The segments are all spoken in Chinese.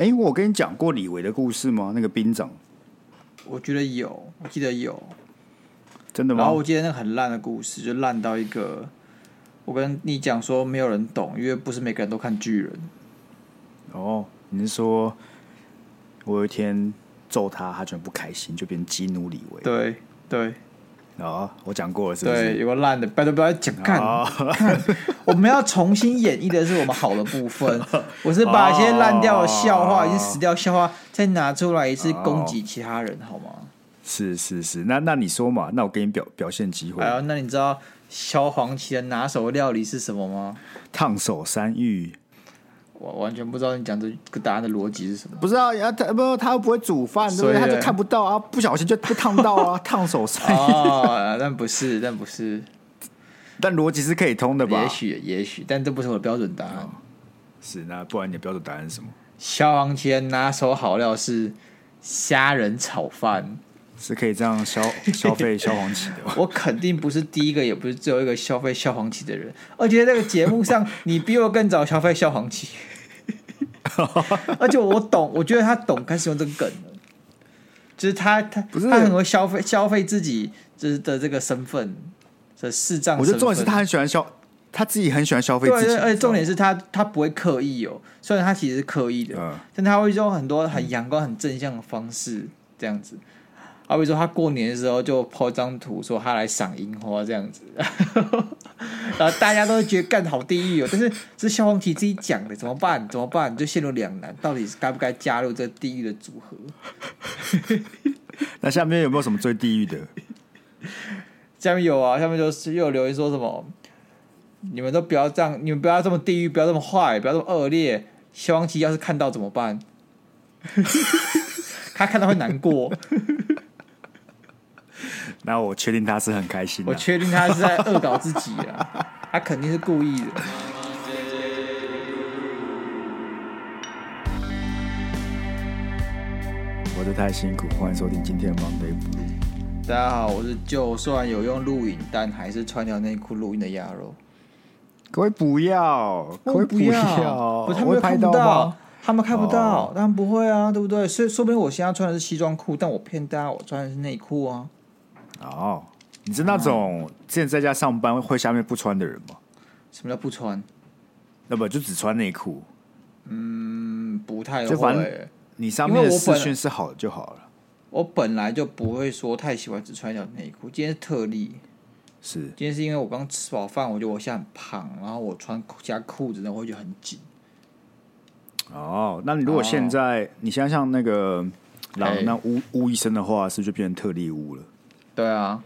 哎，我跟你讲过李维的故事吗？那个兵长，我觉得有，我记得有，真的吗？然后我记得那个很烂的故事，就烂到一个，我跟你讲说没有人懂，因为不是每个人都看巨人。哦，你是说我有一天揍他，他居然不开心，就变激怒李维？对对。哦，我讲过了是不是？对，有个烂的，拜托不要讲看、我们要重新演绎的是我们好的部分。我是把一些烂掉的笑话、哦、已经死掉笑话再拿出来一次攻击其他人，哦、好吗？是是是，那那你说嘛，那我给你表表现机会。哎呀，那你知道萧煌奇的拿手料理是什么吗？烫手山芋。我完全不知道你讲这个答案的逻辑是什么。不知道啊，他不他又不会煮饭，对不对？他就看不到啊，不小心就被烫到啊，烫手山芋。哦，但不是，但不是，但逻辑是可以通的吧？也许，也许，但这不是我的标准答案。哦、是，那不然你的标准答案是什么？萧煌奇的拿手好料是虾仁炒饭。是可以这样消 消费萧煌奇的。我肯定不是第一个，也不是最后一个消费萧煌奇的人。而且在这个节目上，你比我更早消费萧煌奇。而且我懂，我觉得他懂开始用这个梗了，就是他他不是他很会消费消费自己就是的这个身份的视障。我觉得重点是他很喜欢消，他自己很喜欢消费自己。而且重点是他他不会刻意哦，虽然他其实是刻意的，嗯、但他会用很多很阳光、很正向的方式这样子。好比说，他过年的时候就 po 张图，说他来赏樱花这样子，然后大家都觉得干好地狱哦。但是这是萧煌奇自己讲的，怎么办？怎么办？就陷入两难，到底该不该加入这地狱的组合？那下面有没有什么最地狱的？下面有啊，下面就是又有留言说什么？你们都不要这样，你们不要这么地狱，不要这么坏，不要这么恶劣。萧煌奇要是看到怎么办？他看到会难过。那我确定他是很开心的。我确定他是在恶搞自己啊，他肯定是故意的。活得太辛苦，欢迎收听今天的 Monday Blue。大家好，我是就算有用录影，但还是穿条内裤录音的鸭肉。各位不要，各位不要，不，他们看不到，他们看不到，当然不会啊，对不对？所以说不定我现在穿的是西装裤，但我骗大家我穿的是内裤啊。哦，你是那种之前在家上班会下面不穿的人吗？什么叫不穿？那不就只穿内裤？嗯，不太会。就反正你上面的视讯是好的就好了。我本来就不会说太喜欢只穿一条内裤，今天是特例。是，今天是因为我刚吃饱饭，我觉得我现在很胖，然后我穿加裤子呢，我会觉得很紧。哦，那你如果现在、哦、你现在像那个老那巫巫医生的话，是不是就变成特例巫了？对啊，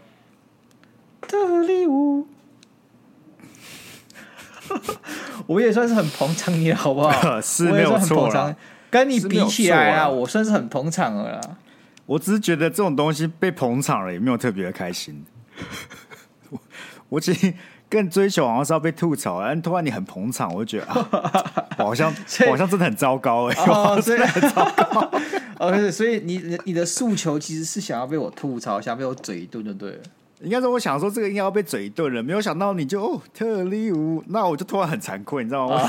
特礼物，我也算是很捧场你了，好不好？是没有错，跟你比起来啊，我算是很捧场了啦。我只是觉得这种东西被捧场了，也没有特别的开心。我我其实更追求好像是要被吐槽，但突然你很捧场，我就觉得啊，我好像我好像真的很糟糕哎、欸，哦、真的很糟糕。哦，所以你你的诉求其实是想要被我吐槽，想要被我嘴一顿就对了。应该说，我想说这个应该要被嘴一顿了，没有想到你就哦特例巫，那我就突然很惭愧，你知道吗？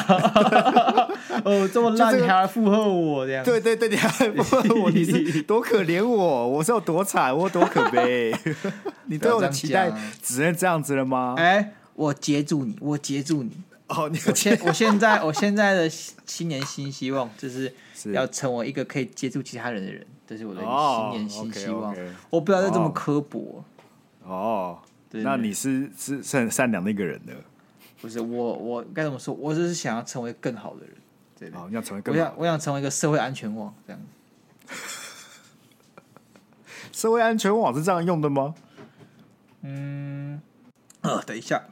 哦，这么烂、这个、你还来附和我这样？对对对，你还附和我，你是多可怜我，我是有多惨，我多可悲。你对我的期待只能这样子了吗？哎，我接住你，我接住你。哦，你我现我现在 我现在的新年新希望就是。要成为一个可以接触其他人的人，这是我的新年新希望。Oh, okay, okay. 我不要再这么刻薄。哦，那你是是是很善良的一个人的。不是我，我该怎么说？我只是想要成为更好的人。对，好，你想成为更好。我想，我想成为一个社会安全网，这样。社会安全网是这样用的吗？嗯，呃，等一下。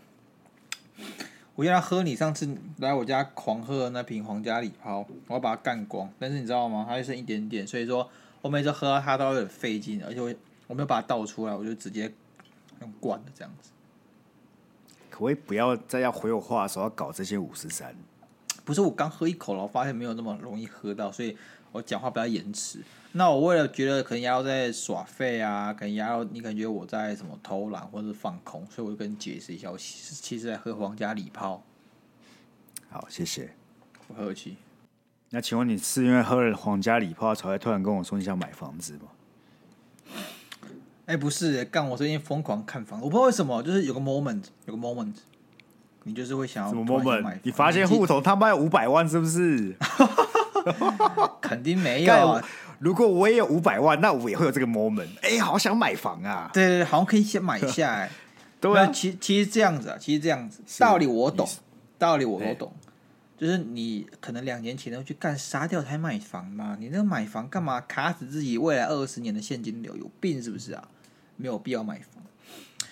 我要喝你上次来我家狂喝的那瓶皇家礼炮，我要把它干光。但是你知道吗？它就剩一点点，所以说我每次喝到它都有点费劲，而且我我没有把它倒出来，我就直接用灌的这样子。可不可以不要再要回我话的时候要搞这些五十三？不是，我刚喝一口了，我发现没有那么容易喝到，所以我讲话比较延迟。那我为了觉得可能鸭肉在耍废啊，可能鸭肉你感觉我在什么偷懒或者是放空，所以我就跟你解释一下，我其实在喝皇家礼炮。好，谢谢。不客气。那请问你是因为喝了皇家礼炮才会突然跟我说你想买房子吗？哎，不是，干我最近疯狂看房，我不知道为什么，就是有个 moment，有个 moment，你就是会想要什么 moment？你发现户头他妈有五百万是不是？肯定没有啊。如果我也有五百万，那我也会有这个 moment。哎，好想买房啊！对对对，好像可以先买一下。哎，对啊，其其实这样子啊，其实这样子，道理我懂，道理我都懂。就是你可能两年前都去干杀掉才买房嘛？你那个买房干嘛卡死自己未来二十年的现金流？有病是不是啊？没有必要买房。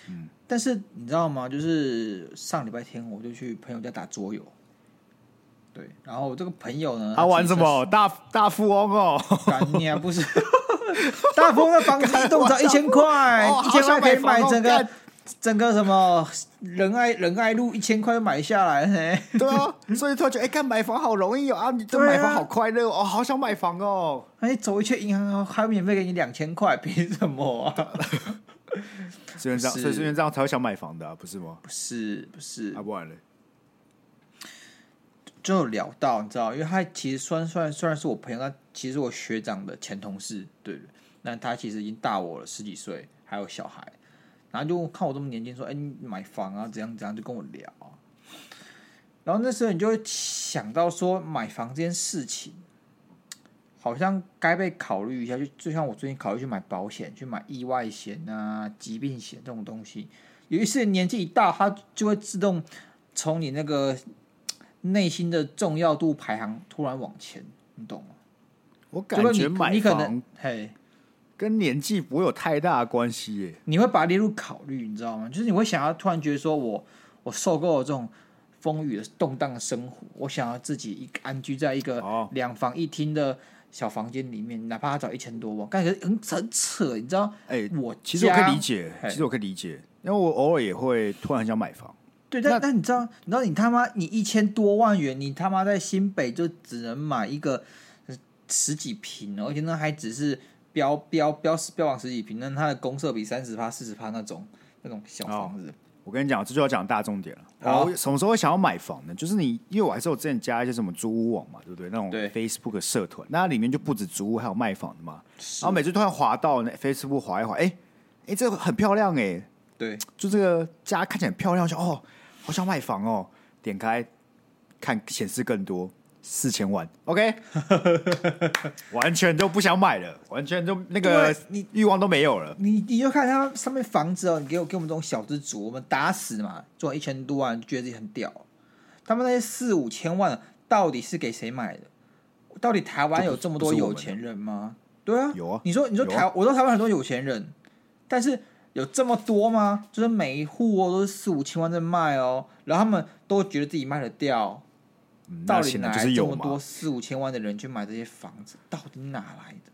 嗯，但是你知道吗？就是上礼拜天我就去朋友家打桌游。对，然后我这个朋友呢，他玩什么？大大富翁哦？你还不是 大富翁的房子一栋只要一千块，一千块可以买整个。整个什么仁爱仁爱路一千块就买下来，对啊，所以突然觉得哎，干买房好容易哦啊！你这买房好快乐哦，好想买房哦。哎，走一圈银行还免费给你两千块，凭什么啊？是因为这样，所以是因为这样才会想买房的，啊，不是吗？不是，不是，啊，不然嘞，就有聊到你知道，因为他其实算算虽然是我朋友，他其实我学长的前同事，对，那他其实已经大我了十几岁，还有小孩。然后就看我这么年轻，说：“哎，你买房啊？怎样怎样？”就跟我聊。然后那时候你就会想到说，买房这件事情，好像该被考虑一下。就就像我最近考虑去买保险，去买意外险啊、疾病险这种东西。有一些年纪一大，他就会自动从你那个内心的重要度排行突然往前，你懂吗？我感觉买房，你可能嘿。跟年纪不会有太大的关系耶，你会把它列入考虑，你知道吗？就是你会想要突然觉得说我，我我受够了这种风雨的动荡的生活，我想要自己一安居在一个两房一厅的小房间里面，哪怕他找一千多万，感觉很很扯，你知道？哎、欸，我其实我可以理解，其实我可以理解，因为我偶尔也会突然很想买房。对，但但你知道，你知道你他妈你一千多万元，你他妈在新北就只能买一个十几坪，而且那还只是。标标标标榜十几平，那它的公设比三十趴、四十趴那种那种小房子。我跟你讲，这就要讲大重点了。然后什么时候会想要买房呢？就是你，因为我还是有之前加一些什么租屋网嘛，对不对？那种 Facebook 社团，那里面就不止租屋，还有卖房的嘛。然后每次突然滑到那 Facebook 滑一滑，哎哎，这个很漂亮哎，对，就这个家看起来很漂亮，就哦，好想买房哦。点开看显示更多。四千万，OK，完全都不想买了，完全都那个你欲望都没有了。你你就看它上面房子哦，你给我给我们这种小资族，我们打死嘛，赚一千多万，觉得自己很屌。他们那些四五千万，到底是给谁买的？到底台湾有这么多有钱人吗？对啊，有啊。你说你说台，我说台湾很多有钱人，但是有这么多吗？就是每一户哦都是四五千万在卖哦，然后他们都觉得自己卖得掉。到底哪来这么多四五千万的人去买这些房子？到底哪来的？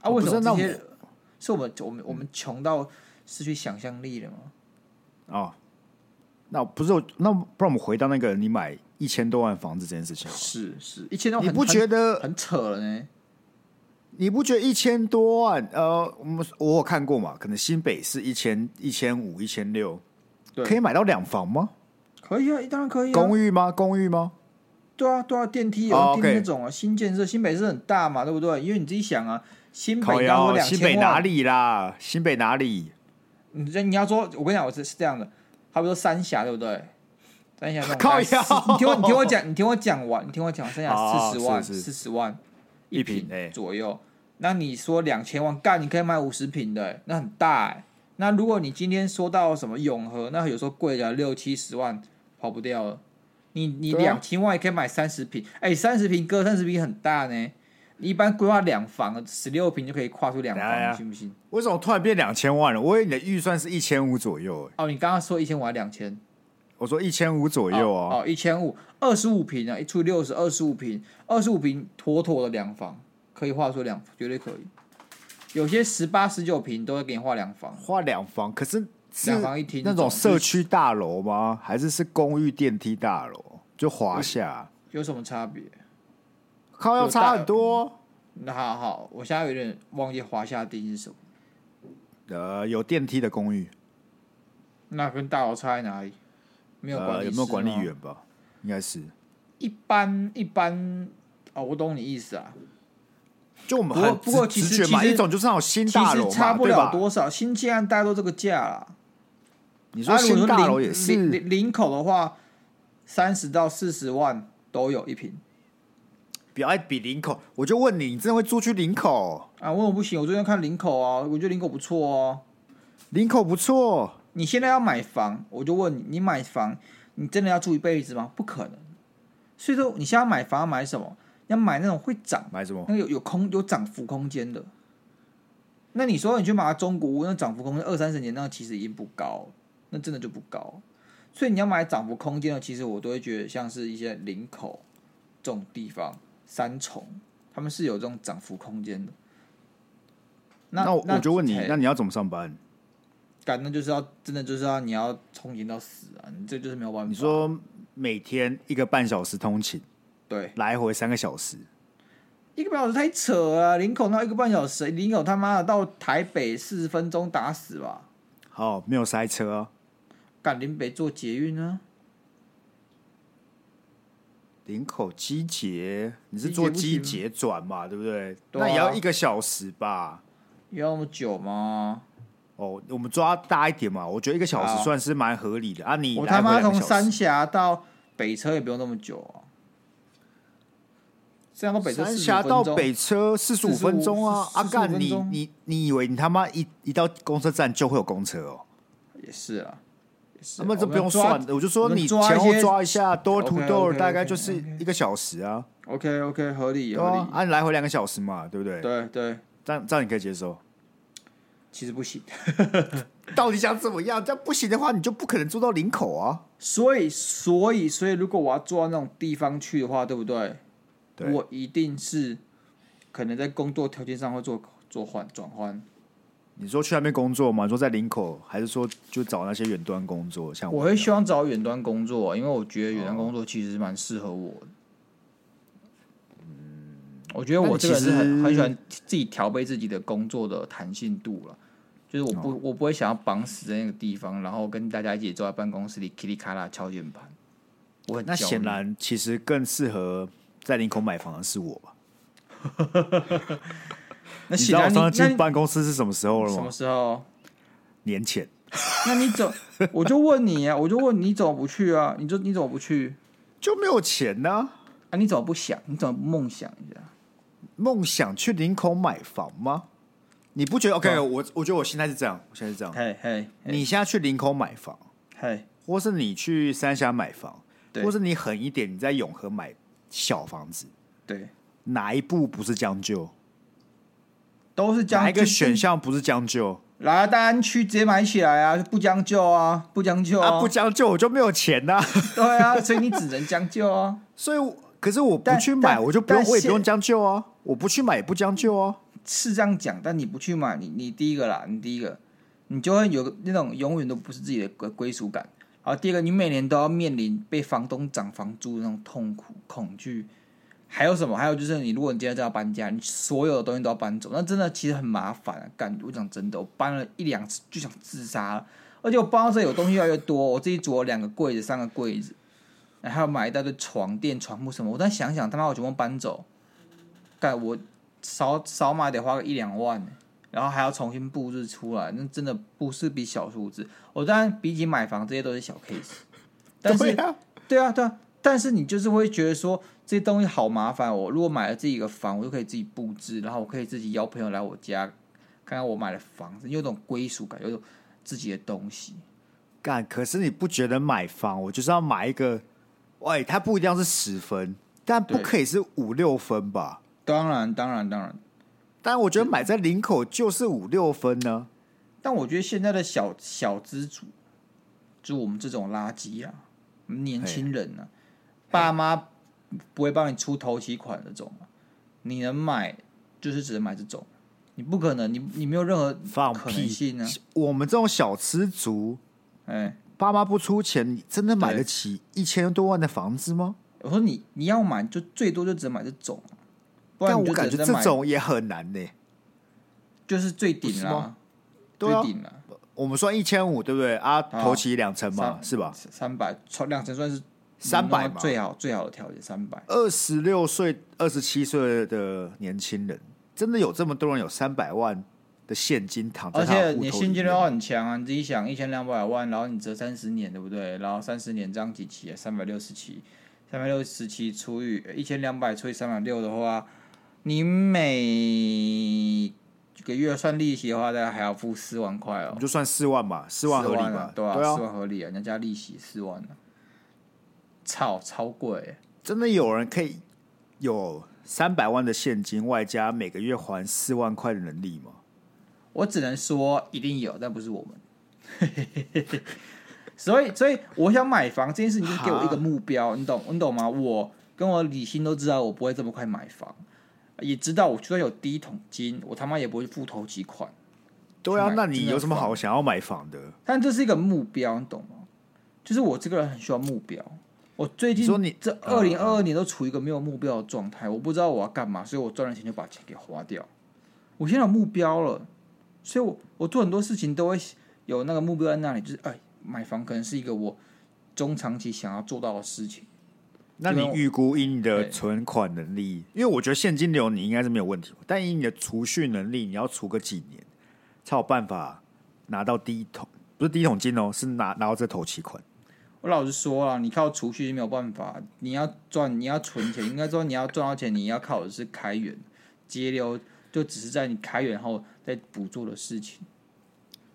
啊，为什么这些是我们我们我们穷到失去想象力了吗？哦，那不是那不然我们回到那个你买一千多万房子这件事情，是是一千多万，你不觉得很，很扯了呢？你不觉得一千多万？呃，我们我有看过嘛？可能新北是一千一千五一千六，可以买到两房吗？可以啊，当然可以啊。公寓吗？公寓吗？对啊，对啊，电梯有电梯那种啊，新建设，新北是很大嘛，对不对？因为你自己想啊，新北刚说两千万，新北哪里啦？新北哪里？你这你要说，我跟你讲，我是是这样的，差不多三峡，对不对？三峡靠呀，你听我，你听我讲，你听我讲完，你听我讲，三峡四十万，四十万一坪左右。那你说两千万干，你可以买五十平的，那很大哎。那如果你今天说到什么永和，那有时候贵了六七十万，跑不掉了。你你两千万也可以买三十平，哎，三十平哥，三十平很大呢。你一般规划两房，十六平就可以跨出两房，信不信？为什么突然变两千万了？我以为你的预算是一千五左右。哦，你刚刚说一千五还两千？我说一千五左右啊。哦，一千五，二十五平啊，一除以六十，二十五平，二十五平，妥妥的两房，可以画出两，绝对可以。有些十八、十九平都会给你画两房，画两房，可是。两房一厅那种社区大楼吗？还是是公寓电梯大楼？就华夏有什么差别？靠，要差很多。那好好，我现在有点忘记华夏定义是什么。呃，有电梯的公寓。那跟大楼差在哪里？没有管理、呃，有没有管理员吧？应该是。一般一般哦，我懂你意思啊。就我们很不过其实嘛，一种就是那种新大楼差不了多少，新建案大概都这个价啦。你说新大楼也是林林口的话，三十到四十万都有一坪。比爱比林口，我就问你，你真的会租去林口啊？问我不行？我最近看林口啊，我觉得林口不错哦。林口不错。你现在要买房，我就问你，你买房，你真的要住一辈子吗？不可能。所以说，你现在买房要买什么？要买那种会涨，买什么？那有有空有涨幅空间的。那你说你去买中古屋，那涨幅空间二三十年，那其实已经不高，那真的就不高。所以你要买涨幅空间的，其实我都会觉得像是一些林口这种地方，三重，他们是有这种涨幅空间的。那那我，我就问你，那你要怎么上班？干，那就是要真的就是要你要通勤到死啊！你这就是没有办法。你说每天一个半小时通勤。对，来回三个小时，一个半小时太扯了。林口那一个半小时，林口他妈的到台北四十分钟打死吧？好，没有塞车啊。赶林北坐捷运呢？林口机捷，你是坐机捷转嘛？对不对？對啊、那也要一个小时吧？要那么久吗？哦，我们抓大一点嘛。我觉得一个小时算是蛮合理的啊。你我他妈从三峡到北车也不用那么久啊。三峡到北车四十五分钟啊！阿干，你你你以为你他妈一一到公车站就会有公车哦？也是啊，那么这不用算，我就说你前后抓一下，door to door 大概就是一个小时啊。OK OK，合理合理。啊，你来回两个小时嘛，对不对？对对，这样这样你可以接受？其实不行，到底想怎么样？这样不行的话，你就不可能住到林口啊。所以所以所以，如果我要住到那种地方去的话，对不对？我一定是可能在工作条件上会做做换转换。你说去那边工作吗？你说在林口，还是说就找那些远端工作？像我，我会希望找远端工作，因为我觉得远端工作其实蛮适合我的。嗯，我觉得我这个人是很很喜欢自己调配自己的工作的弹性度了。就是我不我不会想要绑死在那个地方，然后跟大家一起坐在办公室里噼里咔啦敲键盘。我很那显然其实更适合。在林口买房的是我吧？那你知道我上次进办公室是什么时候了吗？什么时候？年前。那你怎？我就问你啊，我就问你怎么不去啊？你就你怎么不去？就没有钱呢、啊？啊？你怎么不想？你怎么不梦想一下？梦想去林口买房吗？你不觉得？OK，我我觉得我现在是这样，我现在是这样。嘿嘿，你现在去林口买房，嘿，或是你去三峡买房，或是你狠一点，你在永和买。小房子，对，哪一步不是将就？都是将一个选项不是将就？来啊，大安区直接买起来啊！不将就啊，不将就啊，不将就我就没有钱呐、啊。对啊，所以你只能将就啊。所以，可是我不去买，我就不用，我也不用将就啊。我不去买也不将就啊。是这样讲，但你不去买，你你第一个啦，你第一个，你就会有那种永远都不是自己的归归属感。然后第二个，你每年都要面临被房东涨房租的那种痛苦、恐惧，还有什么？还有就是，你如果你今天就要搬家，你所有的东西都要搬走，那真的其实很麻烦啊！干，我讲真的，我搬了一两次就想自杀了，而且我搬到这有东西越来越多，我自己组了两个柜子、三个柜子，然后买一大堆床垫、床铺什么，我再想想，他妈我全部搬走，干我少少买得花个一两万。然后还要重新布置出来，那真的不是笔小数字。我当然比起买房，这些都是小 case。但是，对啊，对啊，对啊。但是你就是会觉得说，这些东西好麻烦。我如果买了自己一个房，我就可以自己布置，然后我可以自己邀朋友来我家，看看我买的房子，有种归属感，有种自己的东西。干，可是你不觉得买房，我就是要买一个？喂，它不一定要是十分，但不可以是五六分吧？当然，当然，当然。但我觉得买在领口就是五六分呢。但我觉得现在的小小资族，就我们这种垃圾啊，年轻人呢、啊，爸妈不会帮你出头期款的这种，你能买就是只能买这种，你不可能，你你没有任何可能性呢、啊。我们这种小资族，哎，爸妈不出钱，你真的买得起一千多万的房子吗？我说你你要买，就最多就只能买这种。但我感觉这种也很难呢，就是最顶了，最顶了。我们算一千五，对不对啊？头期两成嘛，是吧？三百，两成算是三百嘛，最好最好的条件三百。二十六岁、二十七岁的年轻人，真的有这么多人有三百万的现金躺在？而且你现金流很强啊！你自己想，一千两百万，然后你折三十年，对不对？然后三十年这样几期啊？三百六十期，三百六十七除以一千两百除以三百六的话，你每个月算利息的话，大概还要付四万块哦。就算四万吧，四万合理吧？对啊，四万合理啊！人家加利息四万呢。操超贵，真的有人可以有三百万的现金，外加每个月还四万块的能力吗？我只能说一定有，但不是我们。所以，所以我想买房这件事，你就给我一个目标，你懂，你懂吗？我跟我李欣都知道，我不会这么快买房，也知道我就算有第一桶金，我他妈也不会付头几款。对啊，那你有什么好想要买房的？但这是一个目标，你懂吗？就是我这个人很需要目标。我最近说你这二零二二年都处于一个没有目标的状态，我不知道我要干嘛，所以我赚了钱就把钱给花掉。我现在有目标了，所以我我做很多事情都会有那个目标在那里，就是哎，买房可能是一个我中长期想要做到的事情。那你预估以你的存款能力，因为我觉得现金流你应该是没有问题，但以你的储蓄能力，你要储个几年才有办法拿到第一桶，不是第一桶金哦，是拿拿到这头期款。我老实说啊，你靠储蓄是没有办法。你要赚，你要存钱，应该说你要赚到钱，你要靠的是开源节流，就只是在你开源后再补做的事情。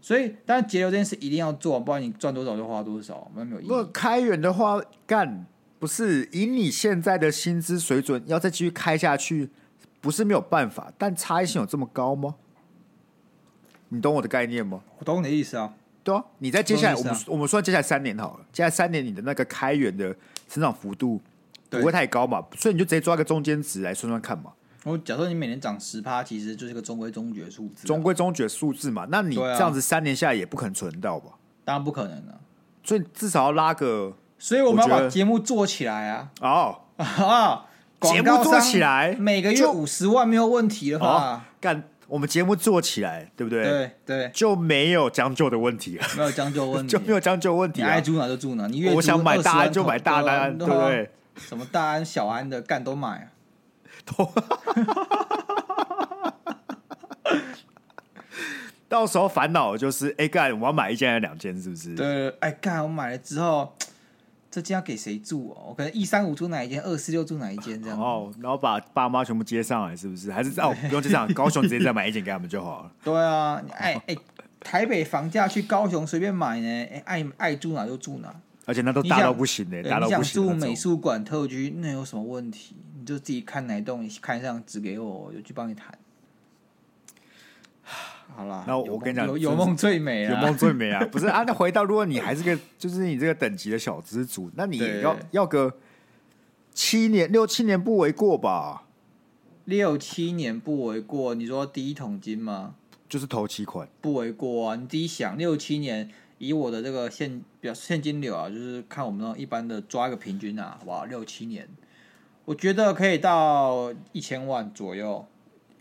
所以，当然节流这件事一定要做，不然你赚多少就花多少，那没有意义。如果开源的话，干不是以你现在的薪资水准，要再继续开下去，不是没有办法。但差异性有这么高吗？你懂我的概念吗？我懂你的意思啊。对啊，你在接下来，我们我们说接下来三年好了，接下来三年你的那个开源的成长幅度不会太高嘛，所以你就直接抓个中间值来算算看嘛。我假设你每年涨十趴，其实就是个中规中矩的数字，中规中矩的数字嘛。那你这样子三年下来也不可能存到吧？当然不可能了，所以至少要拉个，所以我们要把节目做起来啊！哦 啊，节目做起来，每个月五十万没有问题的话，干。我们节目做起来，对不对？对对，就没有将就的问题了。没有将就问题，就没有将就问题。你爱住哪就住哪，你越我想买大安就买大安，对不对？什么大安、小安的干都买啊。都 到时候烦恼就是，哎干，我要买一件还是两件，是不是？对，哎干，我买了之后。这间要给谁住哦？我可能一三五住哪一间，二四六住哪一间这样。哦，然后把爸妈全部接上来，是不是？还是哦，不用这样，高雄直接再买一间给他们就好了。对啊，哎哎，台北房价去高雄随便买呢，哎爱爱住哪就住哪。而且那都大到不行的，大到不行。你想住美术馆特区，那有什么问题？你就自己看哪栋，你看上指给我，我就去帮你谈。好啦，那我跟你讲，有有梦最美啊，有梦最美啊！不是啊，那回到如果你还是个，就是你这个等级的小资族，那你要要个七年六七年不为过吧？六七年不为过，你说第一桶金吗？就是头期款不为过啊！你自己想，六七年以我的这个现表现金流啊，就是看我们那种一般的抓一个平均啊，好不好，六七年，我觉得可以到一千万左右，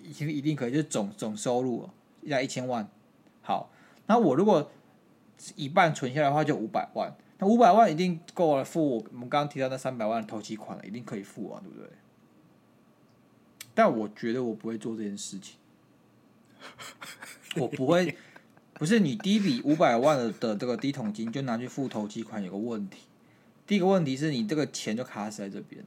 一定一定可以，就是总总收入。要一千万，好，那我如果一半存下来的话，就五百万。那五百万一定够了付我们刚刚提到那三百万的头期款了，一定可以付啊，对不对？但我觉得我不会做这件事情，我不会，不是你第一笔五百万的的这个第一桶金就拿去付头期款，有个问题。第一个问题是你这个钱就卡死在这边，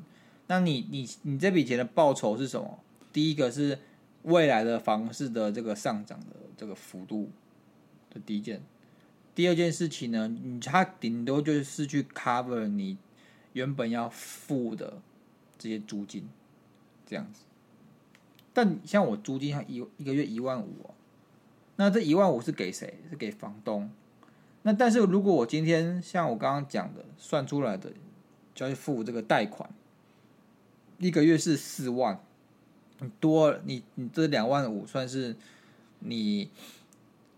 那你你你这笔钱的报酬是什么？第一个是。未来的房市的这个上涨的这个幅度的第一件，第二件事情呢，你它顶多就是去 cover 你原本要付的这些租金，这样子。但像我租金像一一个月一万五哦，那这一万五是给谁？是给房东。那但是如果我今天像我刚刚讲的算出来的，就要去付这个贷款，一个月是四万。你多你你这两万五算是你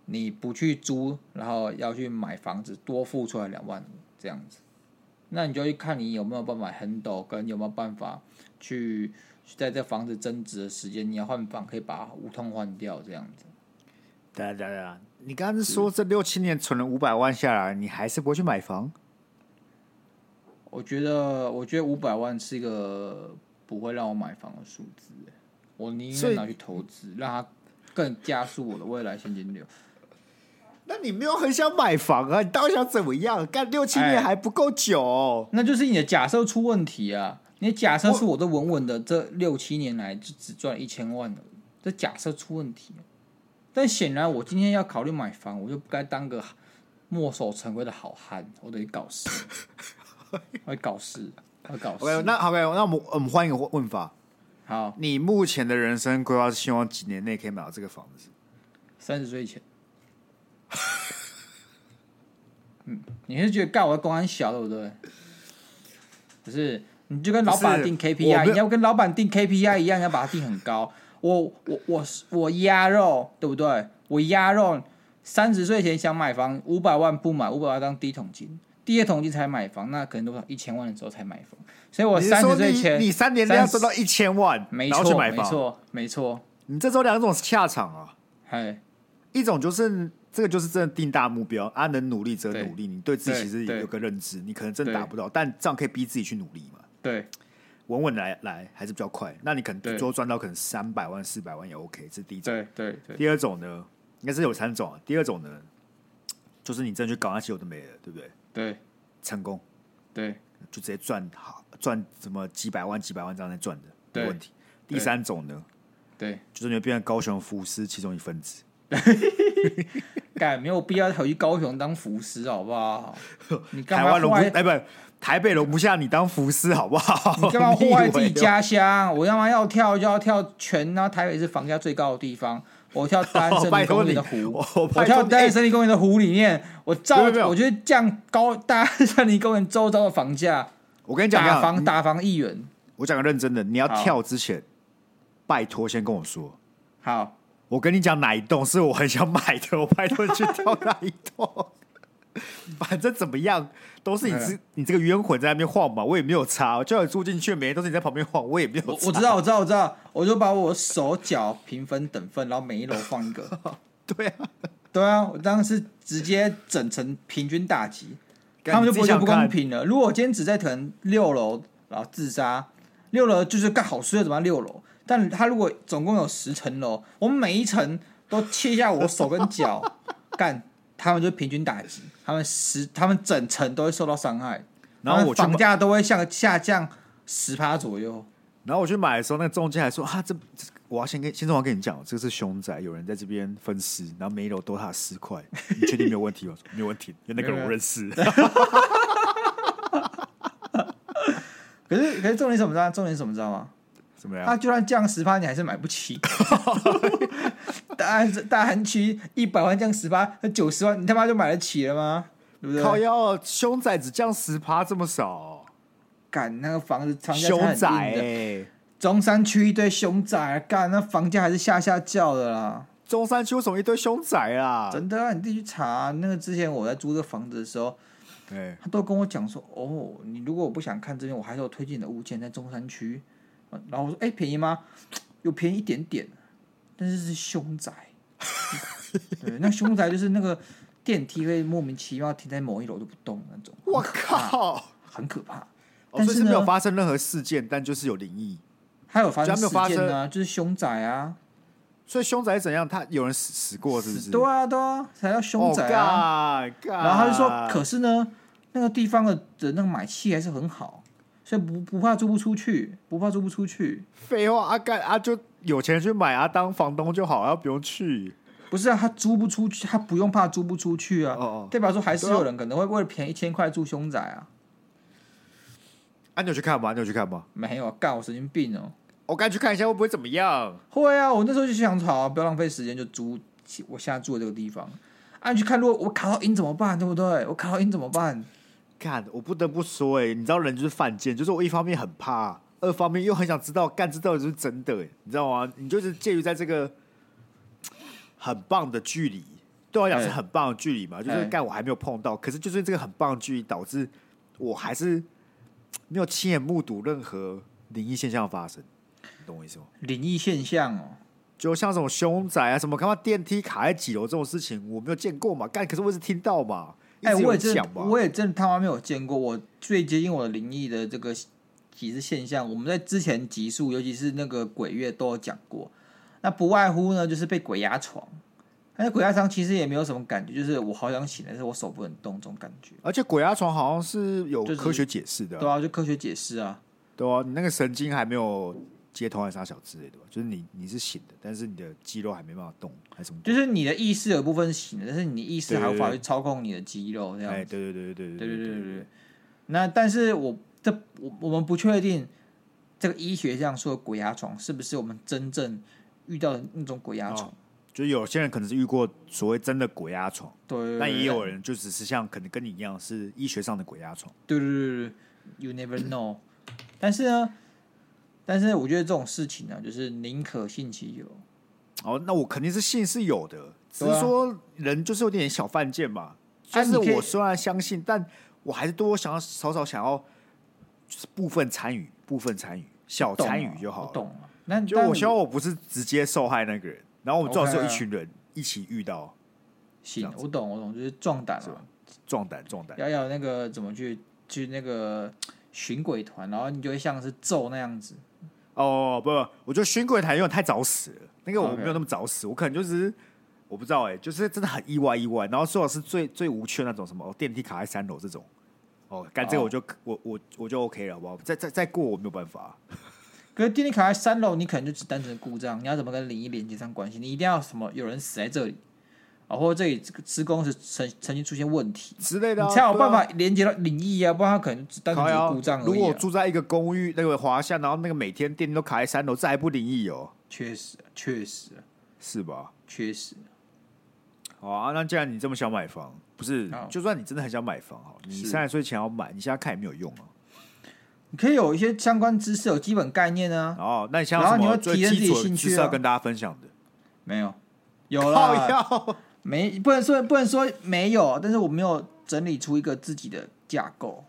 你不去租，然后要去买房子，多付出来两万五这样子，那你就去看你有没有办法 handle，跟有没有办法去在这房子增值的时间，你要换房可以把无痛换掉这样子。对啊对啊，你刚刚说这六七年存了五百万下来，你还是不会去买房？我觉得，我觉得五百万是一个不会让我买房的数字。我宁愿拿去投资，让它更加速我的未来现金流。那你没有很想买房啊？你到底想怎么样？干六七年还不够久哦。那就是你的假设出问题啊！你的假设是我都稳稳的，这六七年来就只赚一千万了，这假设出问题。但显然，我今天要考虑买房，我就不该当个墨守成规的好汉，我得搞事，我得搞事，我搞事。OK，那 OK，那我们我们换一个问法。好，你目前的人生规划是希望几年内可以买到这个房子？三十岁前。嗯，你是觉得干我的公安小对不对？不是，你就跟老板定 KPI，你要跟老板定 KPI 一样，要把它定很高。我我我我鸭肉对不对？我鸭肉三十岁前想买房，五百万不买，五百万当第一桶金，第二桶金才买房，那可能多少一千万的时候才买房。所以我三十岁前，你三年内要赚到一千万，没错，没错，没错。你这时候两种下场啊，嘿，一种就是这个就是真的定大目标，啊，能努力则努力，你对自己其实有个认知，你可能真的达不到，但这样可以逼自己去努力嘛。对。稳稳来来还是比较快，那你可能最多赚到可能三百万四百万也 OK，这是第一种。对对对。第二种呢，应该是有三种啊。第二种呢，就是你真的去搞那些有的没的，对不对？对。成功。对。就直接赚好赚什么几百万几百万这样在赚的，没问题。第三种呢，对，就是你变成高雄福斯其中一份子。干没有必要跑去高雄当福斯，好不好？你台湾容不哎不。台北容不下你当福斯，好不好？你干嘛祸害自己家乡？我要嘛要跳就要跳全，然后台北是房价最高的地方。我跳大安森林公园的湖，我跳大安森林公园的湖里面，我照，我觉得降高大安森林公园周遭的房价。我跟你讲，打房打房一元。我讲个认真的，你要跳之前，拜托先跟我说。好，我跟你讲哪一栋是我很想买的，我拜托你去跳哪一栋。反正怎么样，都是你这、嗯、你这个冤魂在那边晃嘛，我也没有差，就算住进去，每天都是你在旁边晃，我也没有差。我知道，我知道，我知道，我就把我手脚平分等份，然后每一楼放一个。对啊，对啊，我当时直接整成平均打击，他们就不觉得不公平了。如果我今天只在可能六楼，然后自杀，六楼就是干好睡怎么样六楼？但他如果总共有十层楼，我们每一层都切下我手跟脚 干。他们就平均打击，他们十，他们整层都会受到伤害，然后我房价都会向下降十趴左右。然后我去买的时候，那个中介还说啊，这我要先跟先生，我跟你讲，这个是凶宅，有人在这边分尸，然后每一楼都他十块，你确定没有问题吗？没有问题，因为那个人我认识。可是可是重点什么知道？重点什么知道吗？怎么样？他就算降十八，你还是买不起。大安大安区一百万降十八，那九十万你他妈就买得起了吗？对不对？靠腰凶仔只降十趴这么少，干那个房子房价凶宅欸，中山区一堆凶仔，干那房价还是下下叫的啦。中山区为什么一堆凶宅啊？真的啊，你自己去查。那个之前我在租这个房子的时候，对，他都跟我讲说，哦，你如果我不想看这边，我还是有推荐的物件在中山区。然后我说：“哎、欸，便宜吗？有便宜一点点，但是是凶宅。对，那凶宅就是那个电梯会莫名其妙停在某一楼都不动那种。我靠，很可怕。但是，是没有发生任何事件，但就是有灵异。还有发生事件啊，就是凶宅啊。所以凶宅怎样？他有人死死过，是不是？对啊，对啊，才叫凶宅啊。Oh、God, God. 然后他就说：可是呢，那个地方的的那个买气还是很好。”所以不不怕租不出去，不怕租不出去。废话，阿干啊，就有钱去买啊，当房东就好，啊，不用去。不是啊，他租不出去，他不用怕租不出去啊。哦哦。代表说还是有人可能会为了便宜一千块住凶宅啊。啊，你有去看吗？你有去看吗？没有，干我神经病哦！我赶紧去看一下会不会怎么样？会啊，我那时候就想好，啊，不要浪费时间，就租我现在住的这个地方。啊，你去看，如果我卡到音怎么办？对不对？我卡到音怎么办？干，我不得不说，哎，你知道人就是犯贱，就是我一方面很怕，二方面又很想知道，干这到底是真的，哎，你知道吗？你就是介于在这个很棒的距离，对我来讲是很棒的距离嘛，就是干我还没有碰到，可是就是这个很棒的距离，导致我还是没有亲眼目睹任何灵异现象发生，你懂我意思吗？灵异现象哦，就像什么凶宅啊，什么他妈电梯卡在几楼这种事情，我没有见过嘛，干，可是我是听到嘛。哎、欸，我也真，我也真他妈没有见过。我最接近我的灵异的这个几次现象，我们在之前集数，尤其是那个鬼月都有讲过。那不外乎呢，就是被鬼压床。那鬼压床其实也没有什么感觉，就是我好想醒，但是我手不能动这种感觉。而且鬼压床好像是有科学解释的、就是，对啊，就科学解释啊，对啊，你那个神经还没有接通还是啥小之类的吧？就是你你是醒的，但是你的肌肉还没办法动，还是什么？就是你的意识有部分是醒的，但是你的意识还无法去操控你的肌肉这样子。哎，对对对对对对对对对对。那但是我这我我们不确定这个医学上说的鬼压床是不是我们真正遇到的那种鬼压床。哦，就有些人可能是遇过所谓真的鬼压床，对，但也有人就只是像可能跟你一样是医学上的鬼压床。对对对对，You never know。但是呢。但是我觉得这种事情呢、啊，就是宁可信其有。哦，那我肯定是信是有的，只是说人就是有点小犯贱嘛。但是我虽然相信，但我还是多想要少少想要，就是部分参与，部分参与，小参与就好了。懂了。那就我希望我不是直接受害那个人，然后我们最好是有一群人一起遇到。行，我懂，我懂，就是壮胆嘛，壮胆，壮胆。要要那个怎么去去那个寻鬼团，然后你就会像是咒那样子。哦不，不，我觉得巡鬼团有点太早死了。那个我没有那么早死.我可能就是我不知道哎、欸，就是真的很意外意外。然后说好是最最无趣的那种什么电梯卡在三楼这种。哦，干这个我就、oh. 我我我就 OK 了，好不好？再再再过我没有办法。可是电梯卡在三楼，你可能就只单纯的故障，你要怎么跟灵异连接上关系？你一定要什么有人死在这里。啊，或者这里这个施工是曾曾经出现问题之类的、啊，你才有办法连接到灵异啊，不然他可能只单纯是故障而已、啊。如果住在一个公寓那个华夏，然后那个每天电梯都卡在三楼，这还不灵异哦？确实，确实，是吧？确实。好啊，那既然你这么想买房，不是？就算你真的很想买房，哈，你三十岁前要买，你现在看也没有用啊。你可以有一些相关知识，有基本概念啊。哦，那你现在有什么最基础的知识要跟大家分享的？没有，有了。没不能说不能说没有，但是我没有整理出一个自己的架构。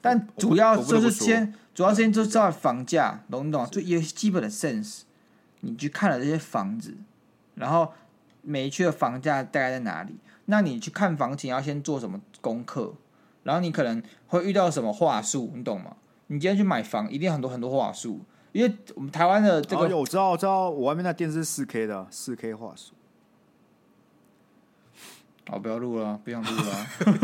但主要就是先，主要先就知道房价，懂不懂？就一个基本的 sense。你去看了这些房子，然后每一区的房价大概在哪里？那你去看房前要先做什么功课？然后你可能会遇到什么话术，你懂吗？你今天去买房，一定很多很多话术，因为我们台湾的这个，哦、我知道，我知道，我外面那电视四 K 的四 K 话术。好，不要录了，不想录了。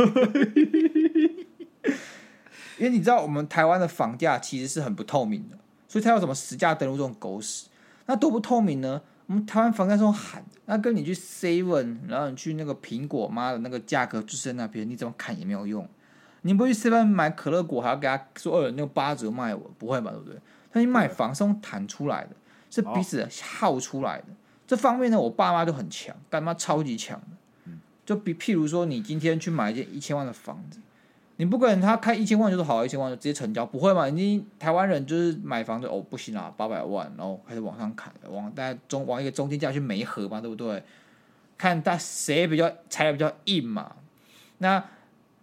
因为你知道，我们台湾的房价其实是很不透明的，所以才有什么实价登录这种狗屎。那多不透明呢？我们台湾房价这种喊，那跟你去 Seven，然后你去那个苹果妈的那个价格就是在那边，你怎么砍也没有用。你不去 Seven 买可乐果，还要给他说二、哦、那个八折卖我，不会吧？对不对？但你买房是用谈出来的，是彼此耗出来的。哦、这方面呢，我爸妈就很强，干妈超级强的。就比譬如说，你今天去买一间一千万的房子，你不可能他开一千万就是好，一千万就直接成交，不会嘛？你台湾人就是买房子哦，不行啊，八百万，然后开始往上砍，往大家中往一个中间价去没合嘛，对不对？看他谁比较踩的比较硬嘛。那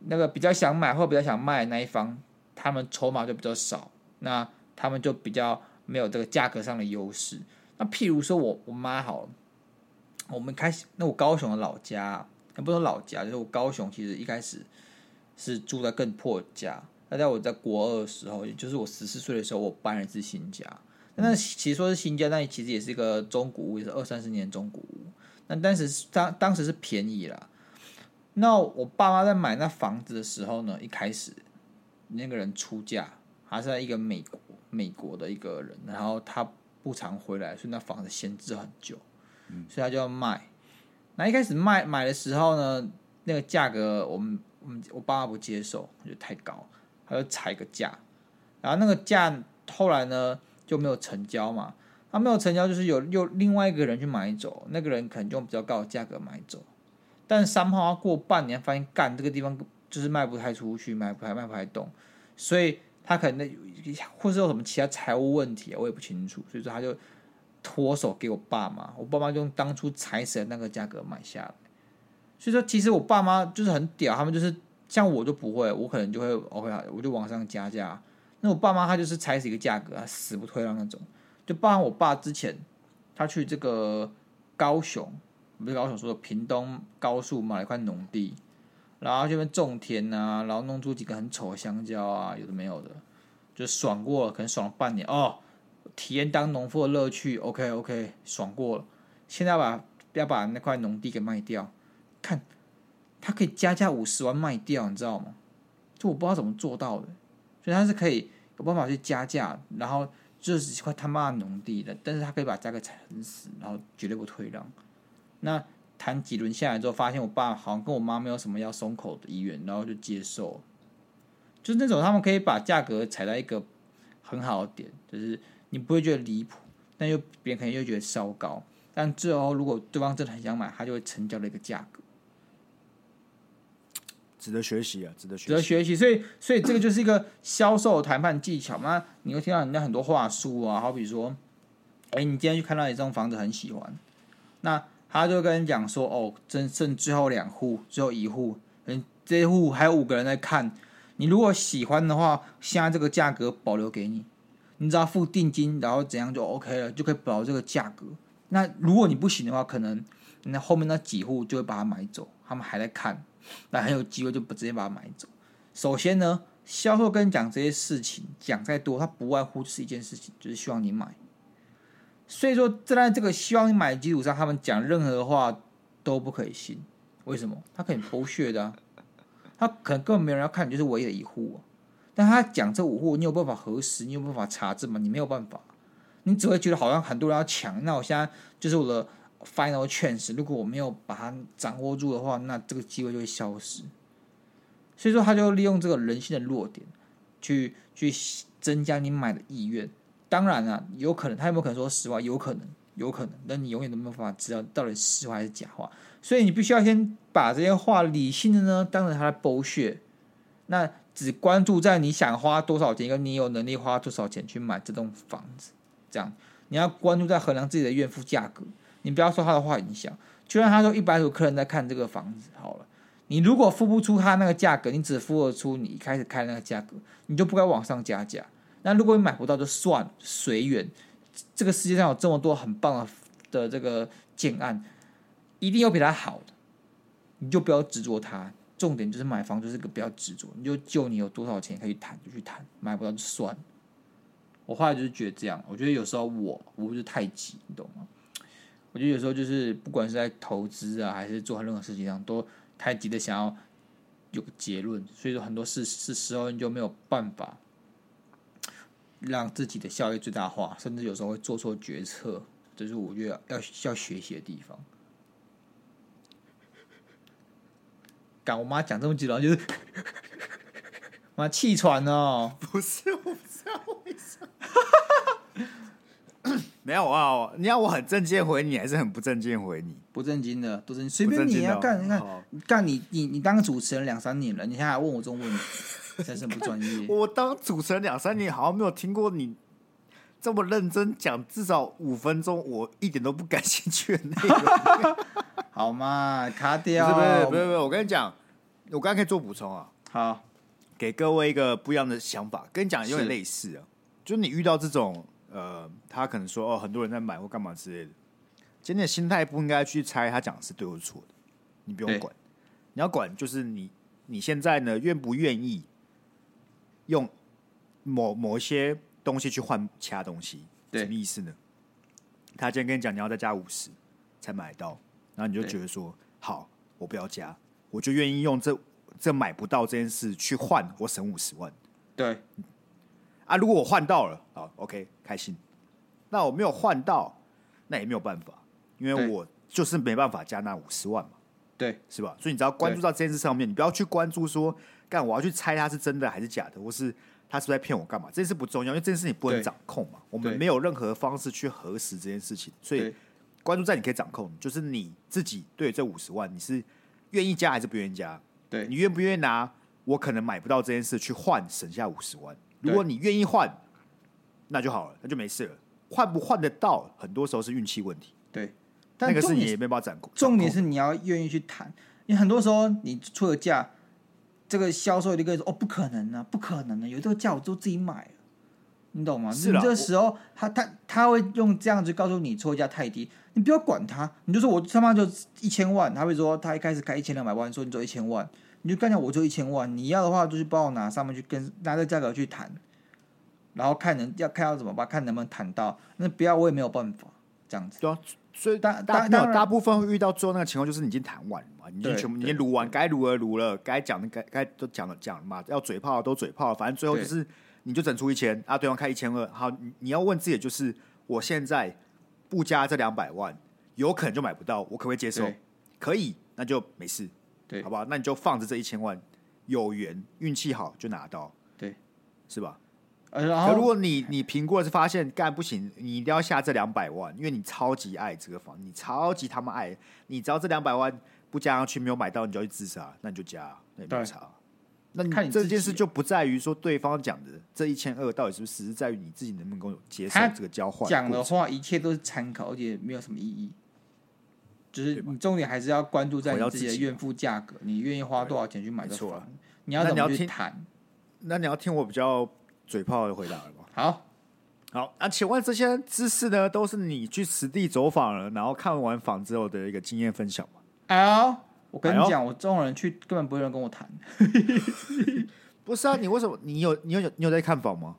那个比较想买或比较想卖的那一方，他们筹码就比较少，那他们就比较没有这个价格上的优势。那譬如说我我妈好，我们开始那我高雄的老家。不说老家，就是我高雄，其实一开始是住在更破家。那在我在国二的时候，也就是我十四岁的时候，我搬了一次新家。那其实说是新家，那其实也是一个中古屋，也是二三十年中古屋。那当时当当时是便宜啦。那我爸妈在买那房子的时候呢，一开始那个人出价，还是在一个美国美国的一个人，然后他不常回来，所以那房子闲置很久，所以他就要卖。那一开始卖买的时候呢，那个价格我们我们我爸妈不接受，觉得太高，他就踩个价，然后那个价后来呢就没有成交嘛，他没有成交就是有又另外一个人去买走，那个人可能就用比较高的价格买走，但三号过半年发现干这个地方就是卖不太出去，卖不太卖不太动，所以他可能那或是有什么其他财务问题，我也不清楚，所以说他就。脱手给我爸妈，我爸妈就用当初踩死的那个价格买下来。所以说，其实我爸妈就是很屌，他们就是像我就不会，我可能就会 OK，我就往上加价。那我爸妈他就是踩死一个价格，他死不退让那种。就包含我爸之前他去这个高雄，不是高雄说的屏东高速买了一块农地，然后这边种田啊，然后弄出几个很丑的香蕉啊，有的没有的，就爽过了，可能爽了半年哦，体验当农夫的乐趣，OK OK，爽过了。现在要把要把那块农地给卖掉，看他可以加价五十万卖掉，你知道吗？就我不知道怎么做到的，所以他是可以有办法去加价，然后就是块他妈的农地的，但是他可以把价格踩很死，然后绝对不退让。那。谈几轮下来之后，发现我爸好像跟我妈没有什么要松口的意愿，然后就接受，就是那种他们可以把价格踩在一个很好的点，就是你不会觉得离谱，但又别人可能又觉得稍高，但最后如果对方真的很想买，他就会成交的一个价格，值得学习啊，值得学习，值得学习。所以，所以这个就是一个销售谈判技巧嘛。你会听到人家很多话术啊，好比说，哎，你今天去看到你这栋房子很喜欢，那。他就跟你讲说：“哦，真剩最后两户，最后一户，嗯，这一户还有五个人在看。你如果喜欢的话，现在这个价格保留给你，你只要付定金，然后怎样就 OK 了，就可以保这个价格。那如果你不行的话，可能那后面那几户就会把它买走，他们还在看，那很有机会就不直接把它买走。首先呢，销售跟你讲这些事情，讲再多，他不外乎是一件事情，就是希望你买。”所以说，站在这个希望你买的基础上，他们讲任何话都不可以信。为什么？他可以剥削的，他可能根本没有人要看，你就是唯一的一户啊。但他讲这五户，你有办法核实？你有办法查证吗？你没有办法，你只会觉得好像很多人要抢。那我现在就是我的 final chance，如果我没有把它掌握住的话，那这个机会就会消失。所以说，他就利用这个人性的弱点，去去增加你买的意愿。当然啊，有可能他有没有可能说实话？有可能，有可能，但你永远都没有办法知道到底实话还是假话。所以你必须要先把这些话理性的呢，当成他的剥削。那只关注在你想花多少钱，跟你有能力花多少钱去买这栋房子。这样，你要关注在衡量自己的愿付价格。你不要受他的话影响。就算他说一百组客人在看这个房子，好了，你如果付不出他那个价格，你只付得出你一开始开那个价格，你就不该往上加价。那如果你买不到就算，随缘。这个世界上有这么多很棒的的这个建案，一定有比它好的，你就不要执着它。重点就是买房就是个比较执着，你就就你有多少钱可以谈就去谈，买不到就算。我后来就是觉得这样，我觉得有时候我我不是太急，你懂吗？我觉得有时候就是不管是在投资啊，还是做任何事情上，都太急的想要有个结论，所以说很多事是时候你就没有办法。让自己的效益最大化，甚至有时候会做错决策，这是我觉得要要学习的地方。干，我妈讲这么几句，就是 妈气喘哦。不是，我不知道为什么。没有啊，你要我很正经回你，还是很不正经回你？不正经的，都是随便你啊，干，你看，干你你你当主持人两三年了，你现在还问我这种问题？真是不专业。我当主持人两三年，好像没有听过你这么认真讲，至少五分钟，我一点都不感兴趣的内容。好嘛，卡掉。不是不是不是，我跟你讲，我刚刚可以做补充啊。好，给各位一个不一样的想法，跟你讲有点类似啊。就是你遇到这种呃，他可能说哦，很多人在买或干嘛之类的，今天的心态不应该去猜他讲的是对或错的，你不用管，对你要管就是你你现在呢愿不愿意？用某某一些东西去换其他东西，什么意思呢？他今天跟你讲你要再加五十才买到，然后你就觉得说好，我不要加，我就愿意用这这买不到这件事去换，我省五十万。对，啊，如果我换到了，好，OK，开心。那我没有换到，那也没有办法，因为我就是没办法加那五十万嘛。对，是吧？所以你只要关注到这件事上面，你不要去关注说。干，我要去猜他是真的还是假的，或是他是不是在骗我干嘛？这件事不重要，因为这件事你不能掌控嘛。我们没有任何方式去核实这件事情，所以关注在你可以掌控，就是你自己对这五十万，你是愿意加还是不愿意加？对，你愿不愿意拿？我可能买不到这件事去换，省下五十万。如果你愿意换，那就好了，那就没事了。换不换得到，很多时候是运气问题。对，但那个是你也没办法掌控。重点是你要愿意去谈，因为很多时候你出了价。这个销售一定跟你说：“哦，不可能啊，不可能啊，有这个价我都自己买了，你懂吗？是你这时候，他他他会用这样子告诉你，抽价太低，你不要管他，你就说我他妈就一千万，他会说他一开始开一千两百万，说你做一千万，你就干讲我就一千万，你要的话就是帮我拿上面去跟拿这价格去谈，然后看能要看要怎么办，看能不能谈到。那不要我也没有办法这样子。对啊，所以大大大大部分会遇到最后那个情况，就是你已经谈完了嘛，你已经全部已经撸完，该撸的撸了，该讲的该该都讲了讲了嘛，要嘴炮都嘴炮，反正最后就是你就整出一千啊，对方开一千二，好，你你要问自己就是我现在不加这两百万，有可能就买不到，我可不可以接受？可以，那就没事。对，好吧，那你就放着这一千万，有缘运气好就拿到，对，是吧？呃，然后如果你你评估是发现干不行，你一定要下这两百万，因为你超级爱这个房，你超级他妈爱，你只要这两百万不加上去没有买到，你就要去自杀，那你就加，那也没差。那你看你这件事就不在于说对方讲的这一千二到底是不是，实在于你自己能不能够接受这个交换。讲的话一切都是参考，而且没有什么意义。就是你重点还是要关注在你自己的愿付价格，你愿意花多少钱去买这房？你要怎么去谈？那你要听我比较嘴炮的回答了吗？好，好，那请问这些知识呢，都是你去实地走访了，然后看完房之后的一个经验分享吗？哎呦，我跟你讲，我这种人去根本不会有人跟我谈。不是啊，你为什么？你有你有你有在看房吗？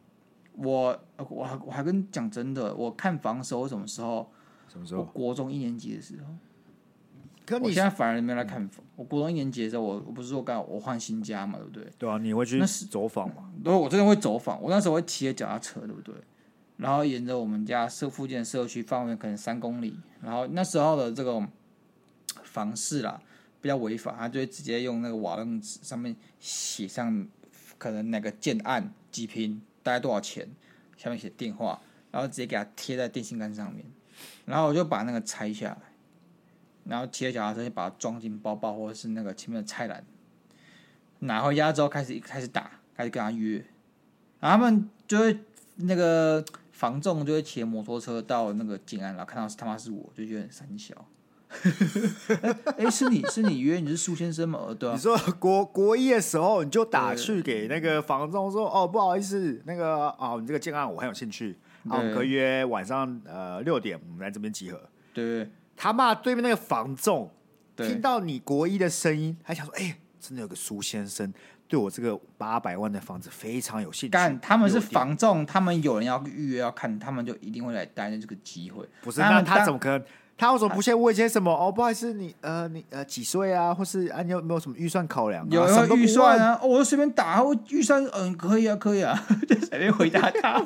我我还我还跟你讲真的，我看房的时候什么时候？什么时候？我国中一年级的时候。你我现在反而没有来看房。我国中一年级的时候，我我不是说刚我换新家嘛，对不对？对啊，你会去走访嘛？对，我真的会走访。我那时候会骑着脚踏车，对不对？然后沿着我们家社附近的社区范围可能三公里，然后那时候的这个房市啦比较违法，他就会直接用那个瓦楞纸上面写上可能哪个建案几坪，大概多少钱，下面写电话，然后直接给它贴在电线杆上面，然后我就把那个拆下来。然后骑着脚踏车就，把它装进包包，或者是那个前面的菜篮，拿回家之后开始开始打，开始跟他约，然后他们就会那个房仲就会骑摩托车到那个建案，然后看到是他妈是我，就觉得很三小。哎、欸，是你是你约你是苏先生吗？对啊。你说国国一的时候你就打去给那个房仲说，哦，不好意思，那个哦，你这个建案我很有兴趣，啊，我们可以约晚上呃六点，我们来这边集合。对。他骂对面那个房仲，听到你国一的声音，还想说：“哎、欸，真的有个苏先生对我这个八百万的房子非常有兴趣。”但，他们是房仲，他们有人要预约要看，他们就一定会来担任这个机会。不是，那他怎么可能？他为什么不先问一些什么？哦，不好意思，你呃，你呃几岁啊？或是啊，你有没有什么预算考量、啊？有什么预算啊？哦，我就随便打，我预算嗯可以啊，可以啊，就随便回答他。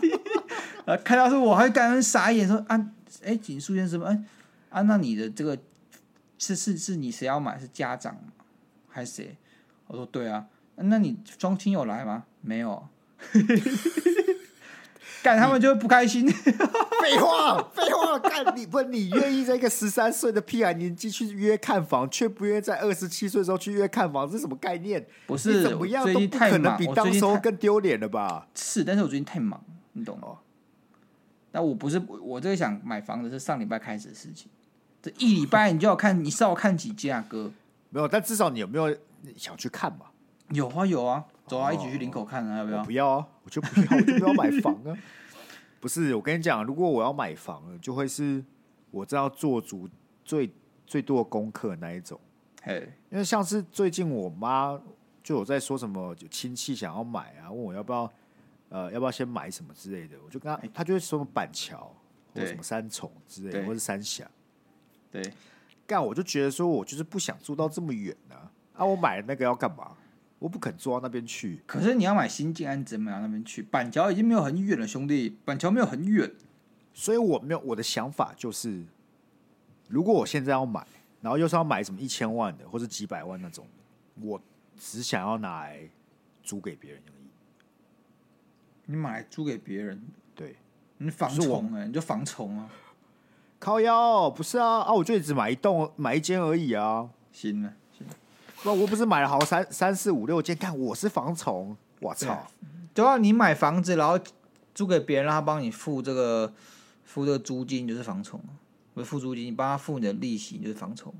呃，看到是我还感觉傻眼，说啊，哎、欸，景苏先生，哎。啊，那你的这个是是是你谁要买？是家长还是谁？我说对啊。那你双亲有来吗？没有。干他们就会不开心。废话，废话，干你不？你愿意在一个十三岁的屁孩年纪去约看房，却不愿意在二十七岁的时候去约看房，这是什么概念？不是，怎么样都不可能比当时候更丢脸了吧？是，但是我最近太忙，你懂吗？但我不是我这个想买房子是上礼拜开始的事情。这一礼拜你就要看，你是要看几家哥？没有，但至少你有没有想去看嘛？有啊有啊，走啊，一起去林口看啊，要不要？不要啊，我就不要，我就不要买房啊。不是，我跟你讲，如果我要买房了，就会是我知道做足最最多的功课那一种。嘿，因为像是最近我妈就有在说什么，就亲戚想要买啊，问我要不要，呃，要不要先买什么之类的，我就跟他，他就会说板桥或什么三重之类的，或是三峡。对，干我就觉得说，我就是不想住到这么远呢、啊。啊，我买那个要干嘛？我不肯坐到那边去。可是你要买新建安怎么样那边去？板桥已经没有很远了，兄弟，板桥没有很远。所以我没有我的想法就是，如果我现在要买，然后又是要买什么一千万的或者几百万那种，我只想要拿来租给别人而已。你买来租给别人？对，你防虫哎，你就防虫啊。靠腰不是啊啊！我就只买一栋，买一间而已啊。行了，不，我不是买了好三三四五六间，看我是房虫，我操！就要你买房子，然后租给别人，让他帮你付这个付这个租金，就是房虫。不是付租金，你帮他付你的利息，就是房虫。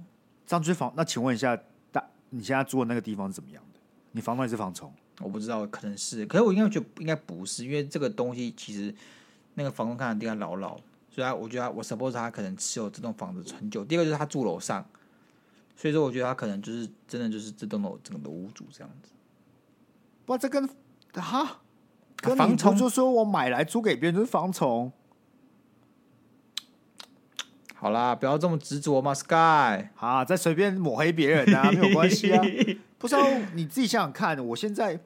这样就是房。那请问一下，大你现在住的那个地方是怎么样的？你房东也是房虫？我不知道，可能是。可是我应该觉得应该不是，因为这个东西其实那个房东看的地方老老。所以，我觉得我 suppose 他可能持有这栋房子很久。第二个就是他住楼上，所以说我觉得他可能就是真的就是这栋楼整个的屋主这样子。哇，这跟哈，跟房虫就说我买来租给别人就是房虫。好啦，不要这么执着嘛，Sky。好，再随便抹黑别人啊，没有关系啊。不知道你自己想想看，我现在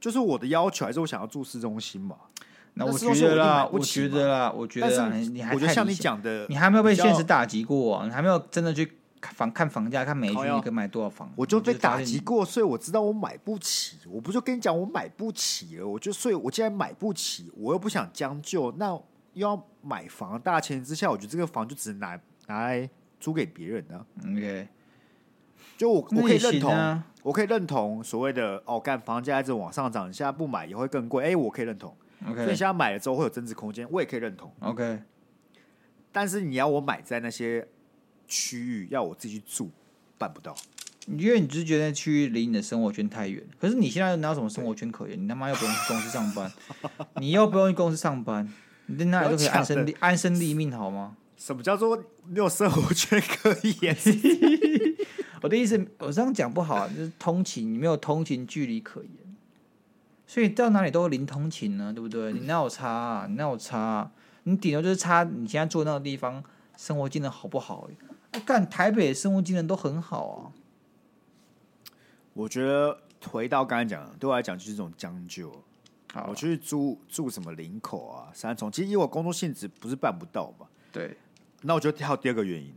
就是我的要求，还是我想要住市中心嘛？那我觉得啦，我觉得啦，我觉得啦，你还我觉得像你讲的，你还没有被现实打击过啊，你还没有真的去房看房价，看每一区你可以买多少房，我就被打击过，所以我知道我买不起。我不就跟你讲我买不起了，我就所以，我既然买不起，我又不想将就，那。又要买房，大前提之下，我觉得这个房就只能拿拿来租给别人呢。OK，就我我可以认同，啊、我可以认同所谓的哦，干房价一直往上涨，你现在不买也会更贵。哎、欸，我可以认同。OK，所以现在买了之后会有增值空间，我也可以认同。OK，但是你要我买在那些区域，要我自己去住，办不到。因为你只是觉得区域离你的生活圈太远。可是你现在哪有什么生活圈可言？你他妈又不用去公司上班，你又不用去公司上班。你在那里都可以安身立安身立命，好吗？什么叫做没有生活圈可言？我的意思，我这样讲不好啊，就是通勤，你没有通勤距离可言，所以到哪里都零通勤呢，对不对？你哪有差啊？你哪有差啊？你顶多就是差你现在住那个地方生活技能好不好？哎，干台北生活技能都很好啊。我觉得回到刚才讲的，对我来讲就是这种将就。好我去住住什么林口啊、三重，其实因为我工作性质不是办不到嘛。对，那我觉得跳第二个原因，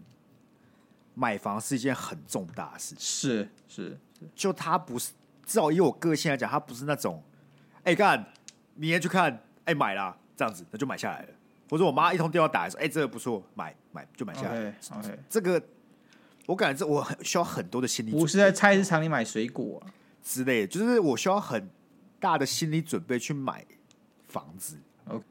买房是一件很重大的事情。是是，就他不是，至少以我个性来讲，他不是那种，哎、欸、干，明天去看，哎、欸、买啦这样子，那就买下来了。或者我妈一通电话打来说，哎、欸、这个不错，买买就买下来。OK，, okay. 这个我感觉这我很需要很多的心理准备，不是在菜市场里买水果、啊、之类的，就是我需要很。大的心理准备去买房子，OK，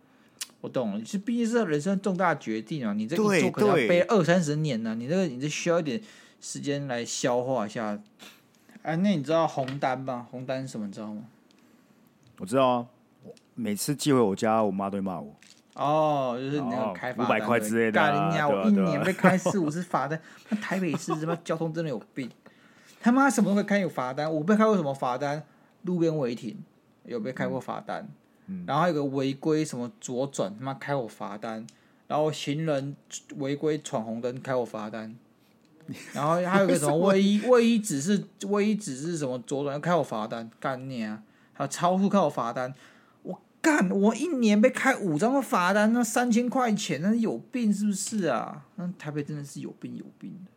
我懂了。其实毕竟是人生重大决定啊，你这一做可能要背二三十年呢、啊。你这个你这需要一点时间来消化一下。哎、啊，那你知道红单吗？红单是什么？你知道吗？我知道啊，每次寄回我家，我妈都会骂我。哦，就是那个开罚五百块之类的、啊。干我一年被开四五次罚单。那台北市他妈交通真的有病？他妈什么都会开有罚单？我被开过什么罚单？路边违停。有被开过罚单，然后还有个违规什么左转，他妈开我罚单，然后行人违规闯红灯开我罚单，然后还有个什么 卫衣卫衣指示卫衣指示什么左转要开我罚单，干你啊！还有超速开我罚单，我干我一年被开五张的罚单，那三千块钱，那是有病是不是啊？那台北真的是有病有病的。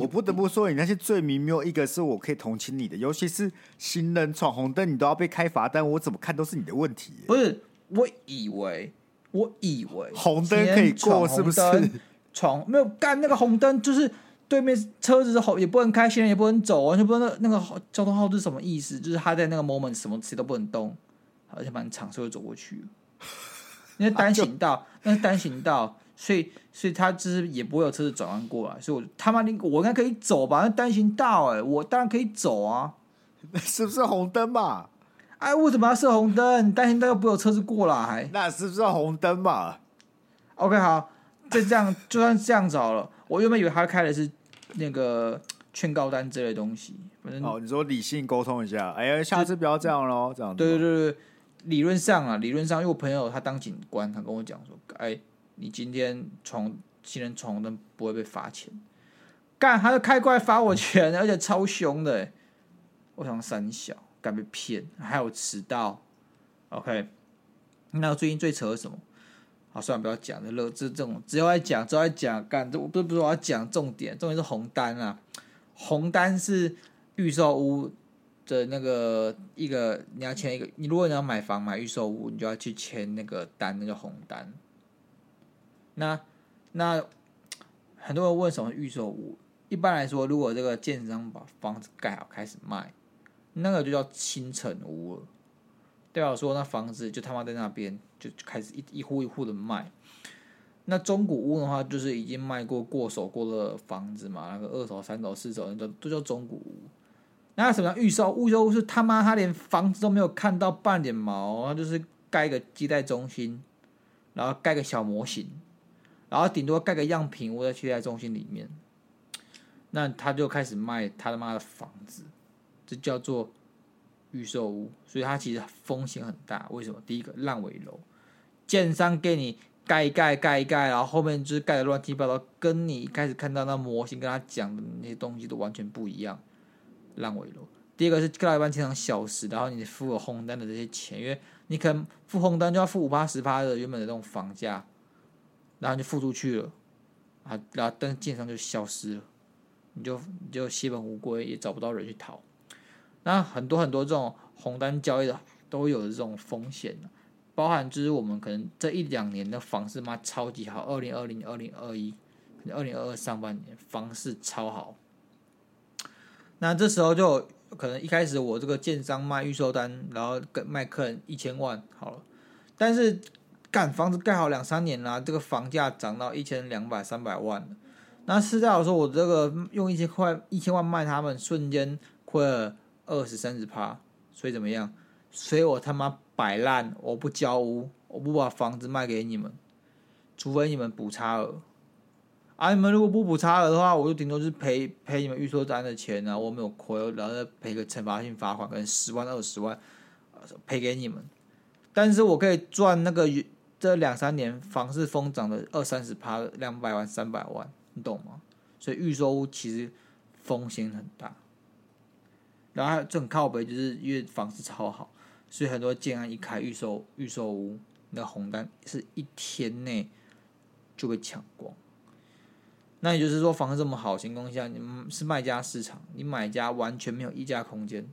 我不得不说，你那些罪名没有一个是我可以同情你的，尤其是行人闯红灯，你都要被开罚单，我怎么看都是你的问题。不是，我以为，我以为红灯可以过，是不是？闯没有干那个红灯，就是对面车子是红，也不能开，行人也不能走，完全不知道那那个交通号是什么意思，就是他在那个 moment 什么词都不能动，而且蛮长，所以走过去。那是单行道，那是单行道。所以，所以他就是也不会有车子转弯过来，所以我他妈你我应该可以走吧？那单行道哎、欸，我当然可以走啊，是不是红灯嘛？哎，为什么要设红灯？单行道又不会有车子过来，那是不是红灯嘛？OK，好，就这样，就算这样子好了。我原本以为他开的是那个劝告单之类的东西，反正哦，你说理性沟通一下，哎呀，下次不要这样喽，这样对对对对，理论上啊，理论上，因为我朋友他当警官，他跟我讲说，哎。你今天闯行人闯红灯不会被罚钱，干他就开过来罚我钱，而且超凶的。我想三小，敢被骗，还有迟到。OK，那最近最扯的什么？好，算了，不要讲了乐，这这种只要爱讲，只要爱讲干。这不是不是我要讲重点，重点是红单啊。红单是预售屋的那个一个，你要签一个。你如果你要买房买预售屋，你就要去签那个单，那个红单。那那很多人问什么预售屋？一般来说，如果这个建商把房子盖好开始卖，那个就叫新成屋了。代表说那房子就他妈在那边就开始一一户一户的卖。那中古屋的话，就是已经卖过过手过的房子嘛，那个二手、三手、四手，那都都叫中古屋。那什么预售？预售屋是他妈他连房子都没有看到半点毛，他就是盖个接待中心，然后盖个小模型。然后顶多盖个样品屋在接待中心里面，那他就开始卖他他妈的房子，这叫做预售屋，所以他其实风险很大。为什么？第一个烂尾楼，建商给你盖一盖盖一盖，然后后面就是盖的乱七八糟，跟你一开始看到那模型跟他讲的那些东西都完全不一样，烂尾楼。第二个是盖到一半经常消失，然后你付了红单的这些钱，因为你可能付红单就要付五八十八的原本的那种房价，然后就付出去了，啊，然后但是建商就消失了。你就你就血本无归，也找不到人去讨。那很多很多这种红单交易的都有这种风险，包含就是我们可能这一两年的房市嘛超级好，二零二零、二零二一、二零二二上半年房市超好。那这时候就可能一开始我这个建商卖预售单，然后跟卖客人一千万好了，但是干房子盖好两三年啦，这个房价涨到一千两百、三百万了。那实在我说，我这个用一千块、一千万卖他们，瞬间亏了二十三十趴，所以怎么样？所以我他妈摆烂，我不交屋，我不把房子卖给你们，除非你们补差额。啊，你们如果不补差额的话，我就顶多是赔赔你们预售单的钱啊，我没有亏，然后再赔个惩罚性罚款，可能十万、二十万，赔给你们。但是我可以赚那个这两三年房市疯涨的二三十趴，两百万、三百万。你懂吗？所以预售屋其实风险很大，然后这很靠北，就是因为房子超好，所以很多建案一开预售预售屋，那红单是一天内就被抢光。那也就是说，房子这么好情况下，你是卖家市场，你买家完全没有议价空间，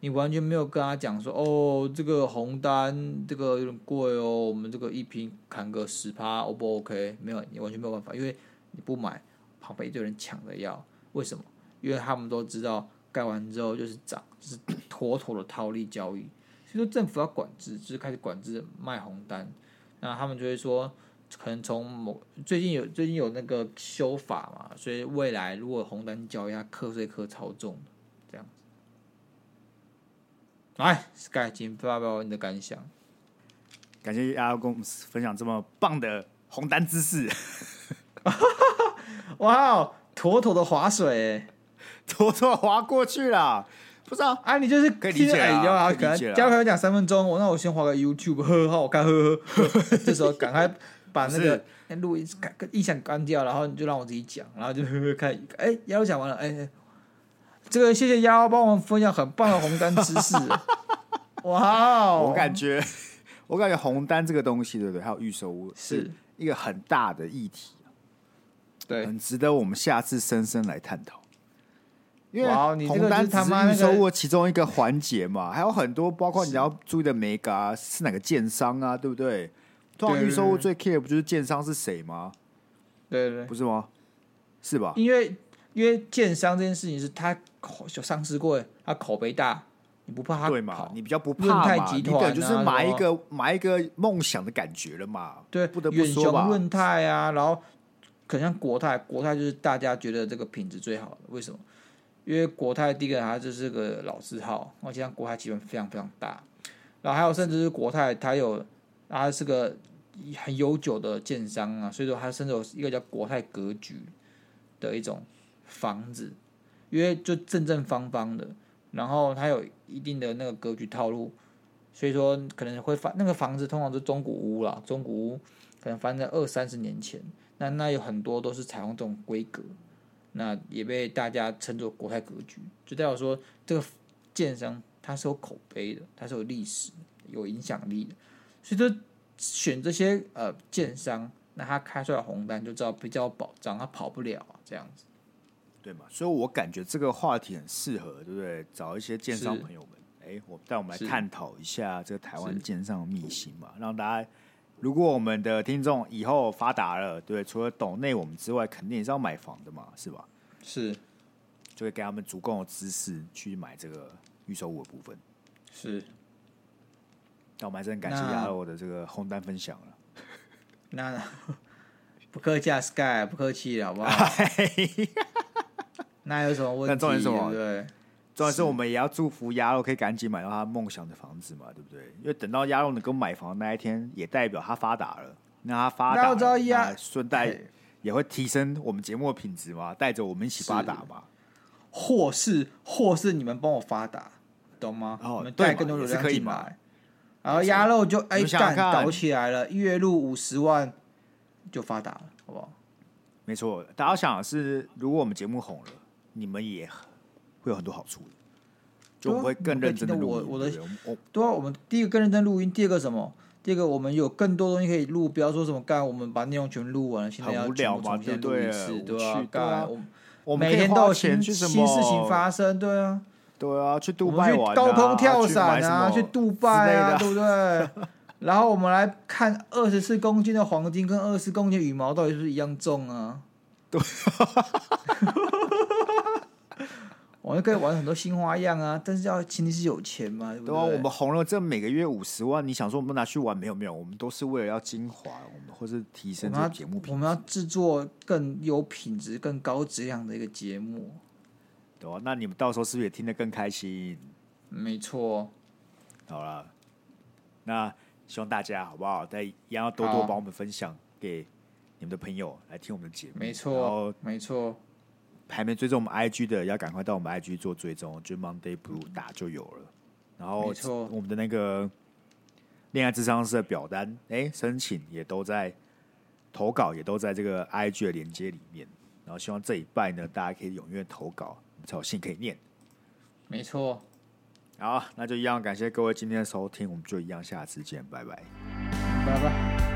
你完全没有跟他讲说，哦，这个红单这个有点贵哦，我们这个一瓶砍个十趴，O 不 OK？没有，你完全没有办法，因为。你不买，旁边一堆人抢着要，为什么？因为他们都知道盖完之后就是涨，就是妥妥的套利交易。所以说政府要管制，就是开始管制卖红单。那他们就会说，可能从某最近有最近有那个修法嘛，所以未来如果红单交易，要课税课超重这样子。来，Sky，请发表你的感想。感谢亚跟我们分享这么棒的红单知识。哇哦，妥妥的划水，妥妥划过去了。不知道啊，你就是可以理解啊，可能交朋友讲三分钟，我那我先划个 YouTube，呵，好好看，呵呵。这时候赶快把那个录音音响关掉，然后你就让我自己讲，然后就呵呵看。哎，幺讲完了，哎，这个谢谢幺帮我们分享很棒的红单知识。哇，我感觉，我感觉红单这个东西，对不对？还有预售屋是。一个很大的议题，对，很值得我们下次深深来探讨。因为红单只是预售屋其中一个环节嘛，还有很多，包括你要注意的眉角是哪个建商啊，对不对？通常预售屋最 care 不就是建商是谁吗？对对，对，不是吗？是吧？因为因为建商这件事情是他有上市过，他口碑大。你不怕他对嘛？你比较不怕嘛？你等就是买一个买一个梦想的感觉了嘛？对，不得不说吧。润泰啊，然后可能像国泰，国泰就是大家觉得这个品质最好的。为什么？因为国泰第一个它就是个老字号，而且像国泰集团非常非常大。然后还有甚至是国泰，它有它是个很悠久的建商啊，所以说它甚至有一个叫国泰格局的一种房子，因为就正正方方的。然后它有一定的那个格局套路，所以说可能会发那个房子通常是中古屋啦，中古屋可能发生在二三十年前，那那有很多都是采用这种规格，那也被大家称作国泰格局，就代表说这个建商它是有口碑的，它是有历史、有影响力的，所以说选这些呃建商，那他开出来红单就知道比较有保障，他跑不了这样子。对嘛？所以我感觉这个话题很适合，对不对？找一些建商朋友们，哎，我带我们来探讨一下这个台湾建商的秘辛嘛，让大家，如果我们的听众以后发达了，对，除了懂内我们之外，肯定也是要买房的嘛，是吧？是，就会给他们足够的知识去买这个预售屋的部分。是，那我们还是很感谢亚罗的这个红单分享了。那，不客气啊，Sky，不客气了，好不好？那有什么问题？那重点是什么？对，重点是我们也要祝福鸭肉可以赶紧买到他梦想的房子嘛，对不对？因为等到鸭肉能够买房的那一天，也代表他发达了。那他发达，那顺带也会提升我们节目的品质嘛，带着我们一起发达嘛。或是或是你们帮我发达，懂吗？哦，你们带更多流量进来，然后鸭肉就哎干搞起来了，月入五十万就发达了，好不好？没错，大家想的是，如果我们节目红了，你们也会有很多好处的，就我会更认真的录。我我的对啊，我们第一个更认真录音，第二个什么？第二个我们有更多东西可以录，不要说什么干，我们把内容全录完了，现在要重新录一次，对啊，干。我每天都有新新事情发生，对啊，对啊，去杜拜玩，高空跳伞啊，去杜拜啊，对不对？然后我们来看二十四公斤的黄金跟二十公斤羽毛到底是不是一样重啊？对。我们可以玩很多新花样啊，但是要前提是有钱嘛，对不对？对啊，我们红了，这每个月五十万，你想说我们拿去玩？没有没有，我们都是为了要精华，我们或是提升这个节目品质。我们要制作更有品质、更高质量的一个节目，对啊，那你们到时候是不是也听得更开心？没错。好了，那希望大家好不好？再一样要多多帮我们分享给你们的朋友来听我们的节目。没错，没错。还没追踪我们 IG 的，要赶快到我们 IG 做追踪，就 Monday Blue 打就有了。然后我们的那个恋爱智商师的表单，哎，申请也都在投稿，也都在这个 IG 的连接里面。然后希望这一拜呢，大家可以踊跃投稿，才有信可以念。没错。好，那就一样，感谢各位今天的收听，我们就一样，下次见，拜拜，拜拜。